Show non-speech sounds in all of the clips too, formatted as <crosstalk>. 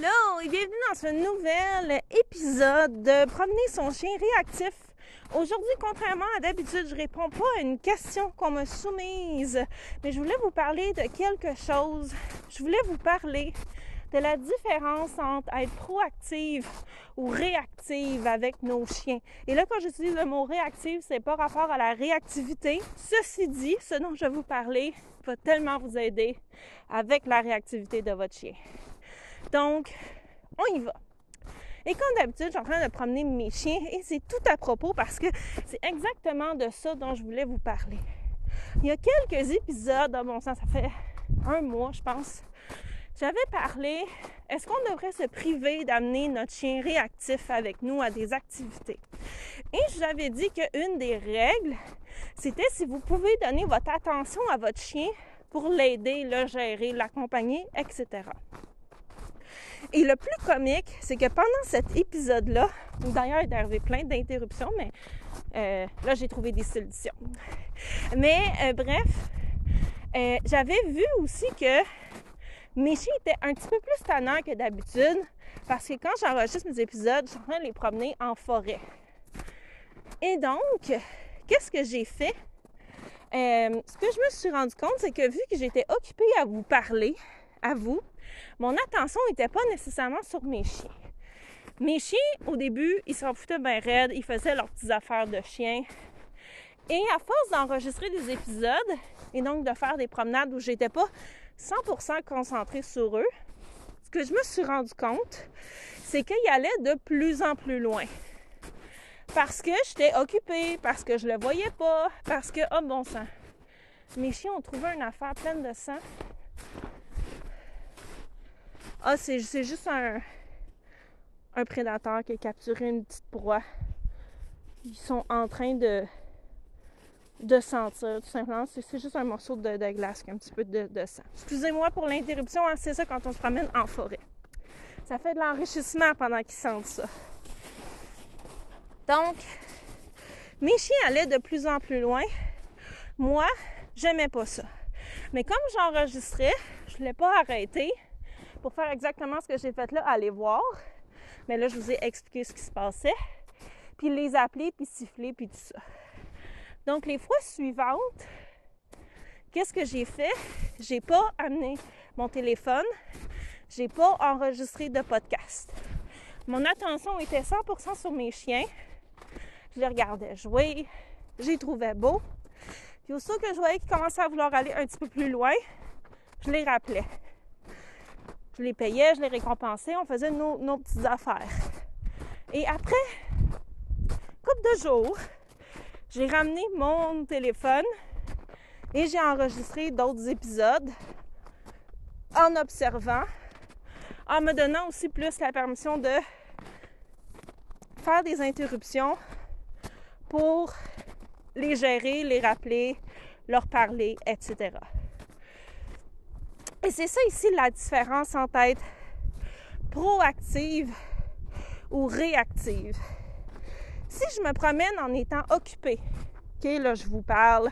Allô et bienvenue dans ce nouvel épisode de Promener son chien réactif. Aujourd'hui, contrairement à d'habitude, je réponds pas à une question qu'on me soumise, mais je voulais vous parler de quelque chose. Je voulais vous parler de la différence entre être proactive ou réactive avec nos chiens. Et là, quand j'utilise le mot réactive, c'est pas rapport à la réactivité. Ceci dit, ce dont je vais vous parler va tellement vous aider avec la réactivité de votre chien. Donc, on y va. Et comme d'habitude, je suis en train de promener mes chiens et c'est tout à propos parce que c'est exactement de ça dont je voulais vous parler. Il y a quelques épisodes, à mon sens, ça fait un mois, je pense, j'avais parlé, est-ce qu'on devrait se priver d'amener notre chien réactif avec nous à des activités? Et je vous avais dit qu'une des règles, c'était si vous pouvez donner votre attention à votre chien pour l'aider, le gérer, l'accompagner, etc. Et le plus comique, c'est que pendant cet épisode-là, d'ailleurs, il est arrivé plein d'interruptions, mais euh, là, j'ai trouvé des solutions. Mais euh, bref, euh, j'avais vu aussi que mes chiens étaient un petit peu plus tannants que d'habitude parce que quand j'enregistre mes épisodes, je suis en train de les promener en forêt. Et donc, qu'est-ce que j'ai fait? ce que je me suis rendu compte, c'est que vu que j'étais occupée à vous parler, à vous, mon attention n'était pas nécessairement sur mes chiens. Mes chiens, au début, ils s'en foutaient bien raides, ils faisaient leurs petites affaires de chiens. Et à force d'enregistrer des épisodes et donc de faire des promenades où j'étais pas 100% concentrée sur eux, ce que je me suis rendu compte, c'est qu'ils allaient de plus en plus loin. Parce que j'étais occupée, parce que je le voyais pas, parce que, oh bon sang, mes chiens ont trouvé une affaire pleine de sang ah, c'est juste un, prédateur qui a capturé une petite proie. Ils sont en train de, sentir, tout simplement. C'est juste un morceau de, glace un petit peu de, sang. Excusez-moi pour l'interruption, hein, c'est ça quand on se promène en forêt. Ça fait de l'enrichissement pendant qu'ils sentent ça. Donc, mes chiens allaient de plus en plus loin. Moi, j'aimais pas ça. Mais comme j'enregistrais, je ne l'ai pas arrêté pour faire exactement ce que j'ai fait là, aller voir. Mais là, je vous ai expliqué ce qui se passait. Puis les appeler, puis siffler, puis tout ça. Donc, les fois suivantes, qu'est-ce que j'ai fait? J'ai pas amené mon téléphone. J'ai pas enregistré de podcast. Mon attention était 100% sur mes chiens. Je les regardais jouer. J'ai trouvé beau. Puis aussitôt que je voyais qu'ils commençaient à vouloir aller un petit peu plus loin, je les rappelais. Je les payais, je les récompensais, on faisait nos, petites affaires. Et après, couple de jours, j'ai ramené mon téléphone et j'ai enregistré d'autres épisodes en observant, en me donnant aussi plus la permission de faire des interruptions pour les gérer, les rappeler, leur parler, etc. Et c'est ça ici la différence entre être proactive ou réactive. Si je me promène en étant occupée, OK, là, je vous parle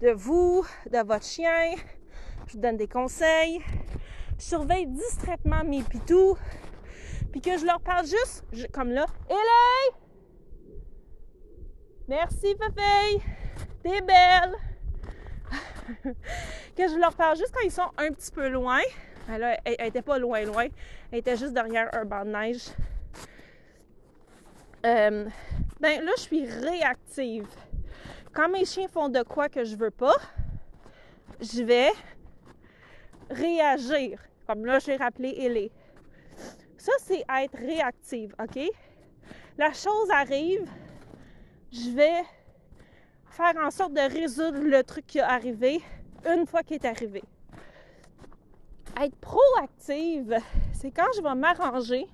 de vous, de votre chien, je vous donne des conseils, je surveille distraitement mes pitous, puis que je leur parle juste, comme là, Hélène! Merci, Fafille! T'es belle! <laughs> que je leur parle juste quand ils sont un petit peu loin. Elle, était pas loin, loin. Elle était juste derrière un banc de neige. Euh, ben là, je suis réactive. Quand mes chiens font de quoi que je veux pas, je vais réagir. Comme là, j'ai rappelé Ellie. Ça, c'est être réactive, OK? La chose arrive, je vais en sorte de résoudre le truc qui est arrivé une fois qu'il est arrivé. Être proactive, c'est quand je vais m'arranger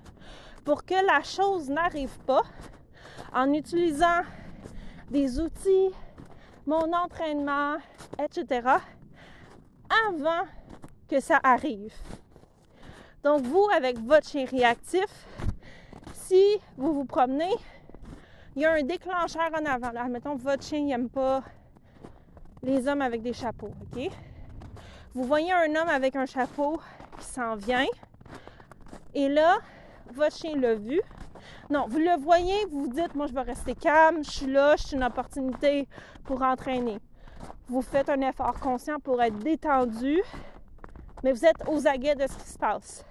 pour que la chose n'arrive pas en utilisant des outils, mon entraînement, etc., avant que ça arrive. Donc, vous, avec votre chien réactif, si vous vous promenez il y a un déclencheur en avant. Là, mettons, votre chien n'aime pas les hommes avec des chapeaux, OK? Vous voyez un homme avec un chapeau qui s'en vient Et là, votre chien l'a vu. Non, vous le voyez, vous vous dites, moi je vais rester calme, je suis là, suis une opportunité pour entraîner. Vous faites un effort conscient pour être détendu, mais vous êtes aux aguets de ce qui se passe.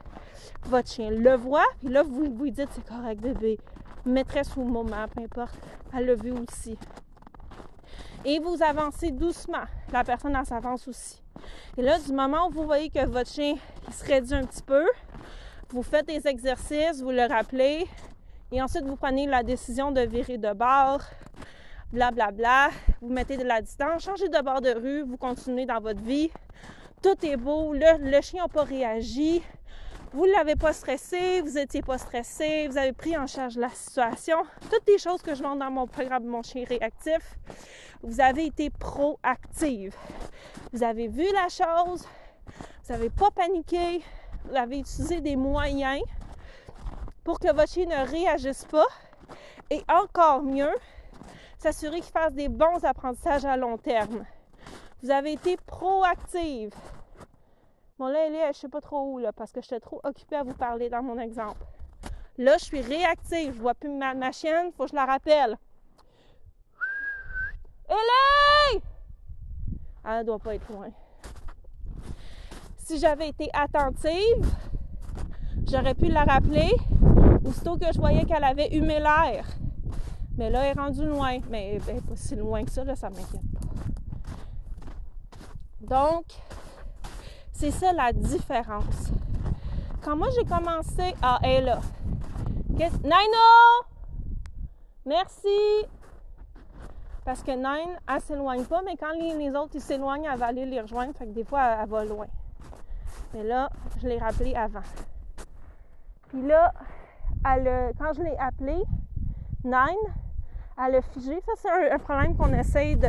Votre chien le voit, puis là, vous vous dites, c'est correct, bébé. Sous le moment, peu importe. Elle l'a vu aussi. Et vous avancez doucement. La personne, elle s'avance aussi. Et là, du moment où vous voyez que votre chien se réduit un petit peu, vous faites des exercices, vous le rappelez, et ensuite vous prenez la décision de virer de bord, blablabla. Bla, bla. Vous mettez de la distance, changez de bord de rue, vous continuez dans votre vie. Tout est beau, le, le chien n'a pas réagi, vous l'avez pas stressé, vous n'étiez pas stressé, vous avez pris en charge la situation. Toutes les choses que je montre dans mon programme Mon chien réactif, vous avez été proactive. Vous avez vu la chose, vous n'avez pas paniqué, vous avez utilisé des moyens pour que votre chien ne réagisse pas et encore mieux, s'assurer qu'il fasse des bons apprentissages à long terme. Vous avez été proactive. Bon, là, elle est, je sais pas trop où, là, parce que j'étais trop occupée à vous parler dans mon exemple. Là, je suis réactive. Je vois plus ma, ma chienne, faut que je la rappelle. Ellie! Elle ne doit pas être loin. Si j'avais été attentive, j'aurais pu la rappeler aussitôt que je voyais qu'elle avait humé l'air. Mais là, elle est rendue loin. Mais elle pas si loin que ça, là, ça m'inquiète pas. Donc, c'est ça la différence. Quand moi j'ai commencé. Ah, elle là. Nino! Merci! Parce que Nine, elle s'éloigne pas, mais quand les, autres s'éloignent, elle va aller les rejoindre. Fait que des fois, elle, va loin. Mais là, je l'ai rappelé avant. Puis là, elle, quand je l'ai appelé, Nine, elle a figé. Ça, c'est un, problème qu'on essaye de.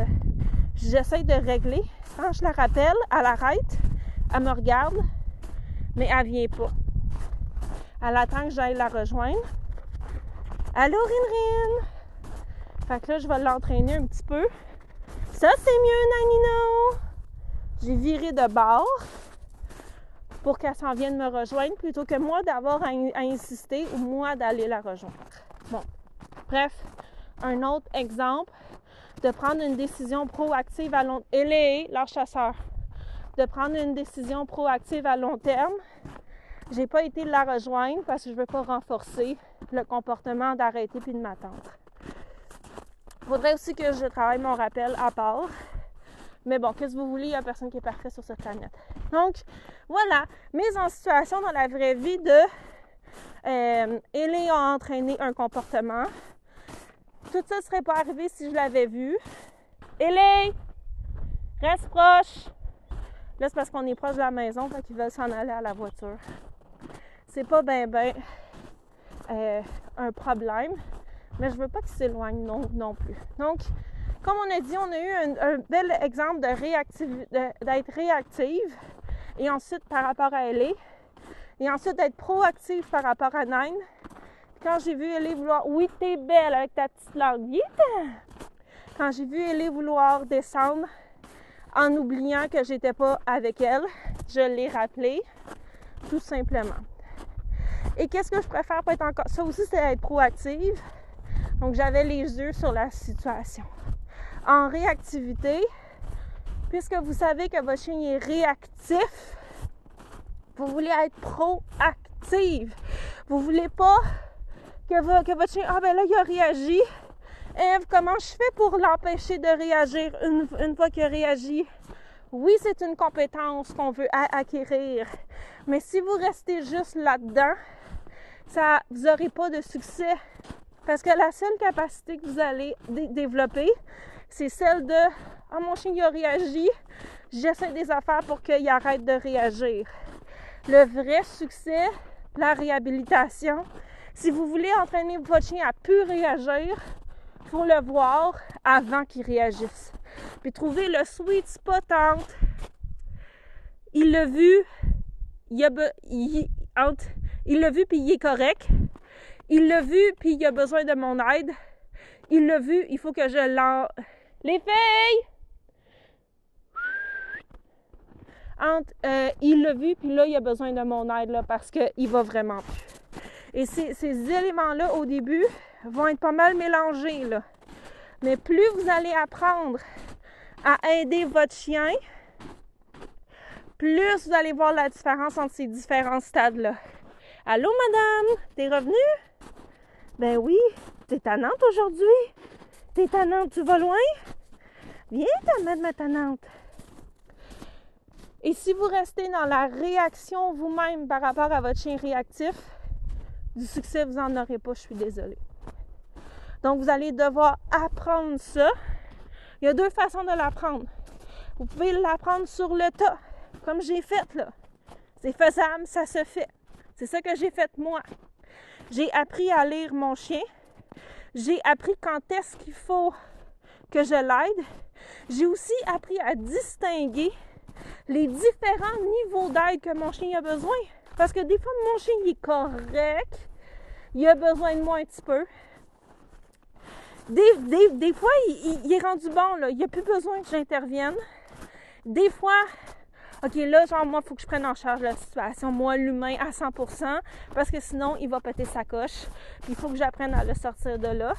J'essaie de régler. Quand je la rappelle, elle arrête, elle me regarde, mais elle vient pas. Elle attend que j'aille la rejoindre. Allô, Rin Fait que là, je vais l'entraîner un petit peu. Ça, c'est mieux, Nanino! J'ai viré de bord pour qu'elle s'en vienne me rejoindre plutôt que moi d'avoir à, insister ou moi d'aller la rejoindre. Bon, bref, un autre exemple de prendre une décision proactive à long terme. est leur chasseur. De prendre une décision proactive à long terme. J'ai pas été la rejoindre parce que je veux pas renforcer le comportement d'arrêter puis de m'attendre. Faudrait aussi que je travaille mon rappel à part. Mais bon, qu'est-ce que vous voulez, il n'y a personne qui est parfait sur cette planète. Donc, voilà, mise en situation dans la vraie vie de euh, a entraîné un comportement, tout ça ne serait pas arrivé si je l'avais vu. Ellie! Reste proche! Là, c'est parce qu'on est proche de la maison, fait qu'ils veulent s'en aller à la voiture. C'est pas ben ben euh, un problème, mais je veux pas qu'ils s'éloignent non, non plus. Donc, comme on a dit, on a eu un, bel exemple d'être réactive et ensuite par rapport à Ellie et ensuite d'être proactive par rapport à Nine quand j'ai vu Ellie vouloir. Oui, t'es belle avec ta petite langue. Quand j'ai vu Ellie vouloir descendre en oubliant que j'étais pas avec elle, je l'ai rappelé, tout simplement. Et qu'est-ce que je préfère pour être encore. Ça aussi, c'est être proactive. Donc, j'avais les yeux sur la situation. En réactivité, puisque vous savez que votre chien est réactif, vous voulez être proactive. Vous voulez pas que, votre chien, ah ben là, il a réagi. Eve, comment je fais pour l'empêcher de réagir une, fois qu'il a réagi? Oui, c'est une compétence qu'on veut acquérir, mais si vous restez juste là-dedans, ça, vous n'aurez pas de succès. Parce que la seule capacité que vous allez développer, c'est celle de Ah, mon chien il a réagi, j'essaie des affaires pour qu'il arrête de réagir. Le vrai succès, la réhabilitation, si vous voulez entraîner votre chien à plus réagir, le voir avant qu'il réagisse. Puis trouver le sweet spot entre il l'a vu, il a il, il l'a vu puis il est correct. Il l'a vu puis il a besoin de mon aide. Il l'a vu, il faut que je l'en. Les filles! entre euh, il l'a vu, puis là, il a besoin de mon aide là, parce qu'il va vraiment plus. Et ces, ces éléments-là, au début, vont être pas mal mélangés. Là. Mais plus vous allez apprendre à aider votre chien, plus vous allez voir la différence entre ces différents stades-là. Allô, madame, t'es revenue? Ben oui, t'es tannante aujourd'hui? T'es tannante, tu vas loin? Viens, ta ma tannante. Et si vous restez dans la réaction vous-même par rapport à votre chien réactif, du succès, vous n'en aurez pas, je suis désolée. Donc, vous allez devoir apprendre ça. Il y a deux façons de l'apprendre. Vous pouvez l'apprendre sur le tas, comme j'ai fait là. C'est faisable, ça se fait. C'est ça que j'ai fait moi. J'ai appris à lire mon chien. J'ai appris quand est-ce qu'il faut que je l'aide. J'ai aussi appris à distinguer les différents niveaux d'aide que mon chien a besoin. Parce que des fois, mon chien est correct. Il a besoin de moi un petit peu. Des, fois, il, est rendu bon, là. Il n'y a plus besoin que j'intervienne. Des fois, OK, là, genre, moi, il faut que je prenne en charge la situation, moi, l'humain, à 100%, parce que sinon, il va péter sa coche. Il faut que j'apprenne à le sortir de là.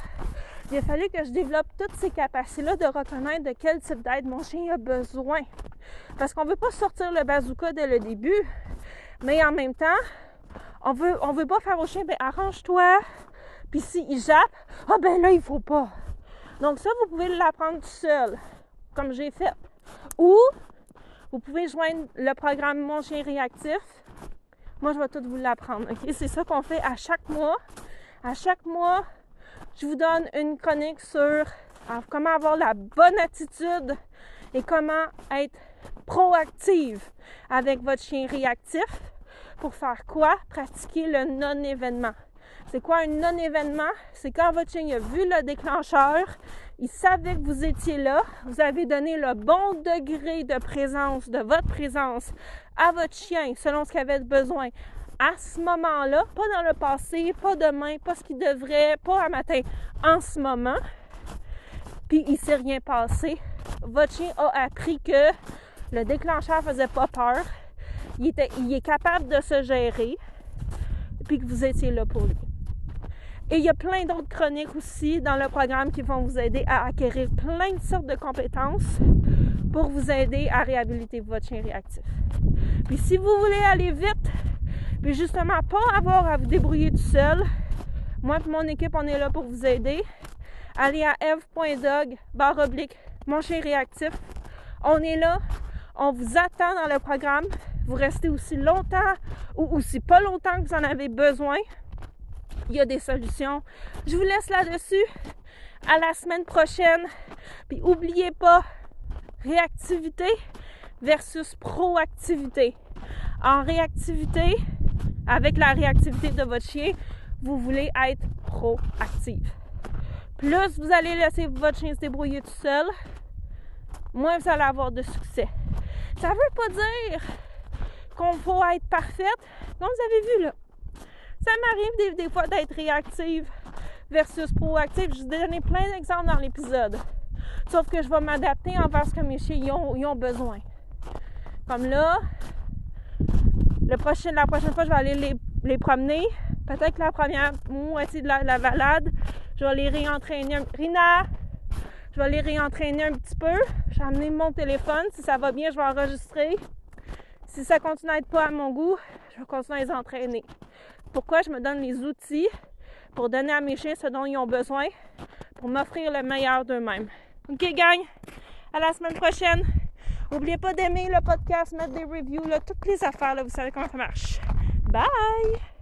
Il a fallu que je développe toutes ces capacités-là de reconnaître de quel type d'aide mon chien a besoin. Parce qu'on ne veut pas sortir le bazooka dès le début, mais en même temps, on veut, on veut pas faire au chien, ben arrange-toi, puis s'il jappe, ah ben là, il faut pas. Donc ça, vous pouvez l'apprendre tout seul, comme j'ai fait. Ou vous pouvez joindre le programme Mon chien réactif. Moi, je vais tout vous l'apprendre. C'est ça qu'on fait à chaque mois. À chaque mois, je vous donne une chronique sur comment avoir la bonne attitude et comment être proactive avec votre chien réactif. Pour faire quoi? Pratiquer le non-événement. C'est quoi un non-événement? C'est quand votre chien a vu le déclencheur, il savait que vous étiez là, vous avez donné le bon degré de présence, de votre présence à votre chien selon ce qu'il avait besoin à ce moment-là, pas dans le passé, pas demain, pas ce qu'il devrait, pas à matin, en ce moment. Puis il s'est rien passé. Votre chien a appris que le déclencheur faisait pas peur. Il, il est capable de se gérer. Puis que vous étiez là pour lui. Et il y a plein d'autres chroniques aussi dans le programme qui vont vous aider à acquérir plein de sortes de compétences pour vous aider à réhabiliter votre chien réactif. Puis si vous voulez aller vite, puis justement pas avoir à vous débrouiller tout seul, moi et mon équipe, on est là pour vous aider. Allez à eve.dog barre oblique mon chien réactif. On est là, on vous attend dans le programme. Vous restez aussi longtemps ou aussi pas longtemps que vous en avez besoin il y a des solutions. Je vous laisse là-dessus. À la semaine prochaine. Puis n'oubliez pas, réactivité versus proactivité. En réactivité, avec la réactivité de votre chien, vous voulez être proactif. Plus vous allez laisser votre chien se débrouiller tout seul, moins vous allez avoir de succès. Ça ne veut pas dire qu'on va être parfaite, comme vous avez vu là. Ça m'arrive des, fois d'être réactive versus proactive. Je vous ai donné plein d'exemples dans l'épisode. Sauf que je vais m'adapter envers ce que mes chiens ont, besoin. Comme là, la prochaine fois, je vais aller les, promener. Peut-être que la première moitié de la, la, balade, je vais les réentraîner. Rina, je vais les réentraîner un petit peu. Je vais amener mon téléphone. Si ça va bien, je vais enregistrer. Si ça continue à être pas à mon goût, je vais continuer à les entraîner pourquoi je me donne les outils pour donner à mes chiens ce dont ils ont besoin pour m'offrir le meilleur d'eux-mêmes. OK, gang? À la semaine prochaine. N'oubliez pas d'aimer le podcast, mettre des reviews, toutes les affaires, vous savez comment ça marche. Bye!